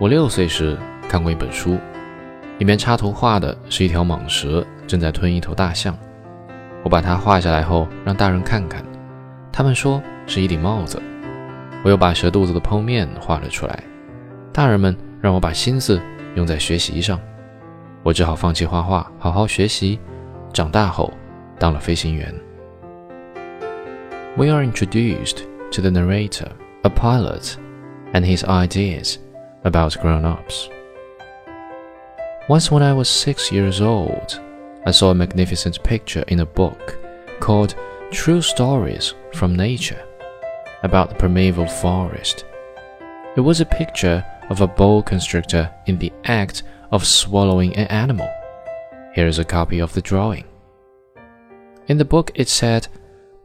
我六岁时看过一本书，里面插图画的是一条蟒蛇正在吞一头大象。我把它画下来后，让大人看看，他们说是一顶帽子。我又把蛇肚子的剖面画了出来，大人们让我把心思用在学习上，我只好放弃画画，好好学习。长大后，当了飞行员。We are introduced to the narrator, a pilot, and his ideas about grown-ups. Once when I was six years old, I saw a magnificent picture in a book called True Stories from Nature about the primeval forest. It was a picture of a boa constrictor in the act of swallowing an animal. Here is a copy of the drawing. In the book, it said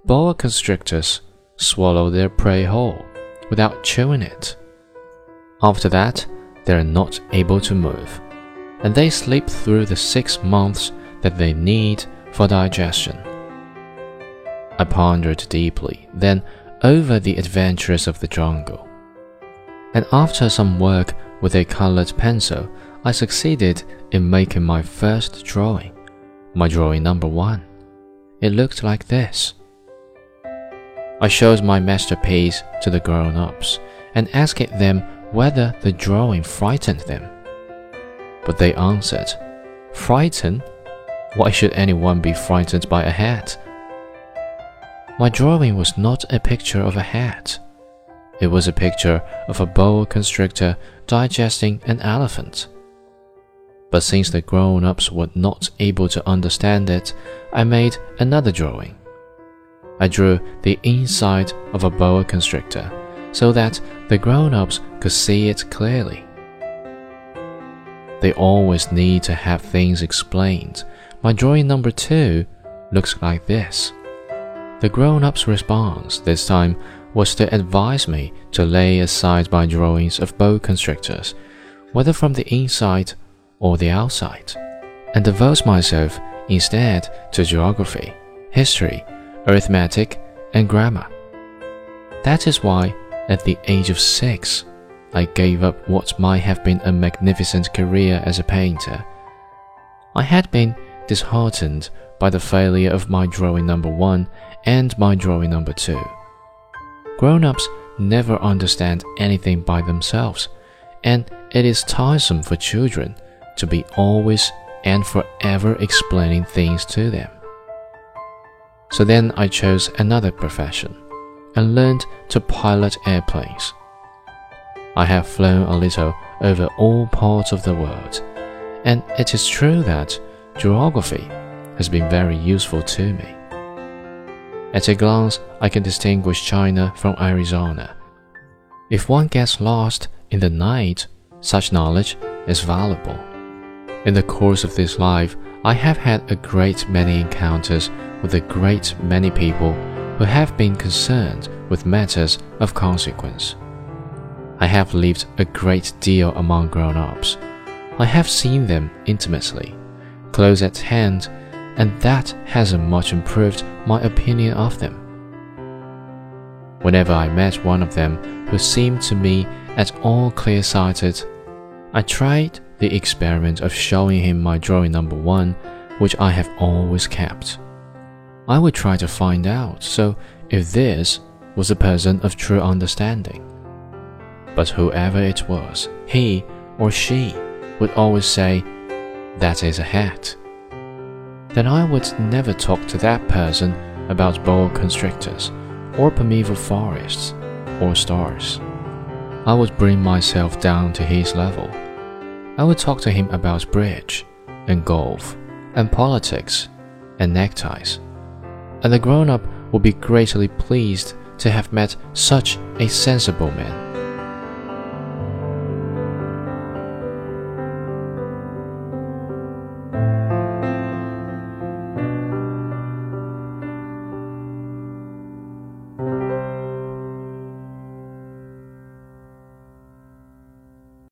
boa constrictors swallow their prey whole without chewing it. After that, they are not able to move, and they sleep through the six months that they need for digestion. I pondered deeply, then over the adventures of the jungle. And after some work with a colored pencil, I succeeded in making my first drawing, my drawing number one. It looked like this. I showed my masterpiece to the grown ups and asked them whether the drawing frightened them. But they answered, Frightened? Why should anyone be frightened by a hat? My drawing was not a picture of a hat. It was a picture of a boa constrictor digesting an elephant. But since the grown ups were not able to understand it, I made another drawing. I drew the inside of a boa constrictor so that the grown ups could see it clearly. They always need to have things explained. My drawing number two looks like this. The grown up's response this time was to advise me to lay aside my drawings of boa constrictors, whether from the inside or the outside, and devote myself instead to geography, history, arithmetic, and grammar. That is why, at the age of six, I gave up what might have been a magnificent career as a painter. I had been disheartened by the failure of my drawing number one and my drawing number two. Grown ups never understand anything by themselves, and it is tiresome for children to be always and forever explaining things to them. So then I chose another profession and learned to pilot airplanes. I have flown a little over all parts of the world, and it is true that geography has been very useful to me. At a glance, I can distinguish China from Arizona. If one gets lost in the night, such knowledge is valuable. In the course of this life, I have had a great many encounters with a great many people who have been concerned with matters of consequence. I have lived a great deal among grown ups. I have seen them intimately, close at hand and that hasn't much improved my opinion of them. Whenever I met one of them who seemed to me at all clear sighted, I tried the experiment of showing him my drawing number one, which I have always kept. I would try to find out so if this was a person of true understanding. But whoever it was, he or she would always say, That is a hat then I would never talk to that person about boa constrictors, or primeval forests, or stars. I would bring myself down to his level. I would talk to him about bridge, and golf, and politics, and neckties. And the grown up would be greatly pleased to have met such a sensible man.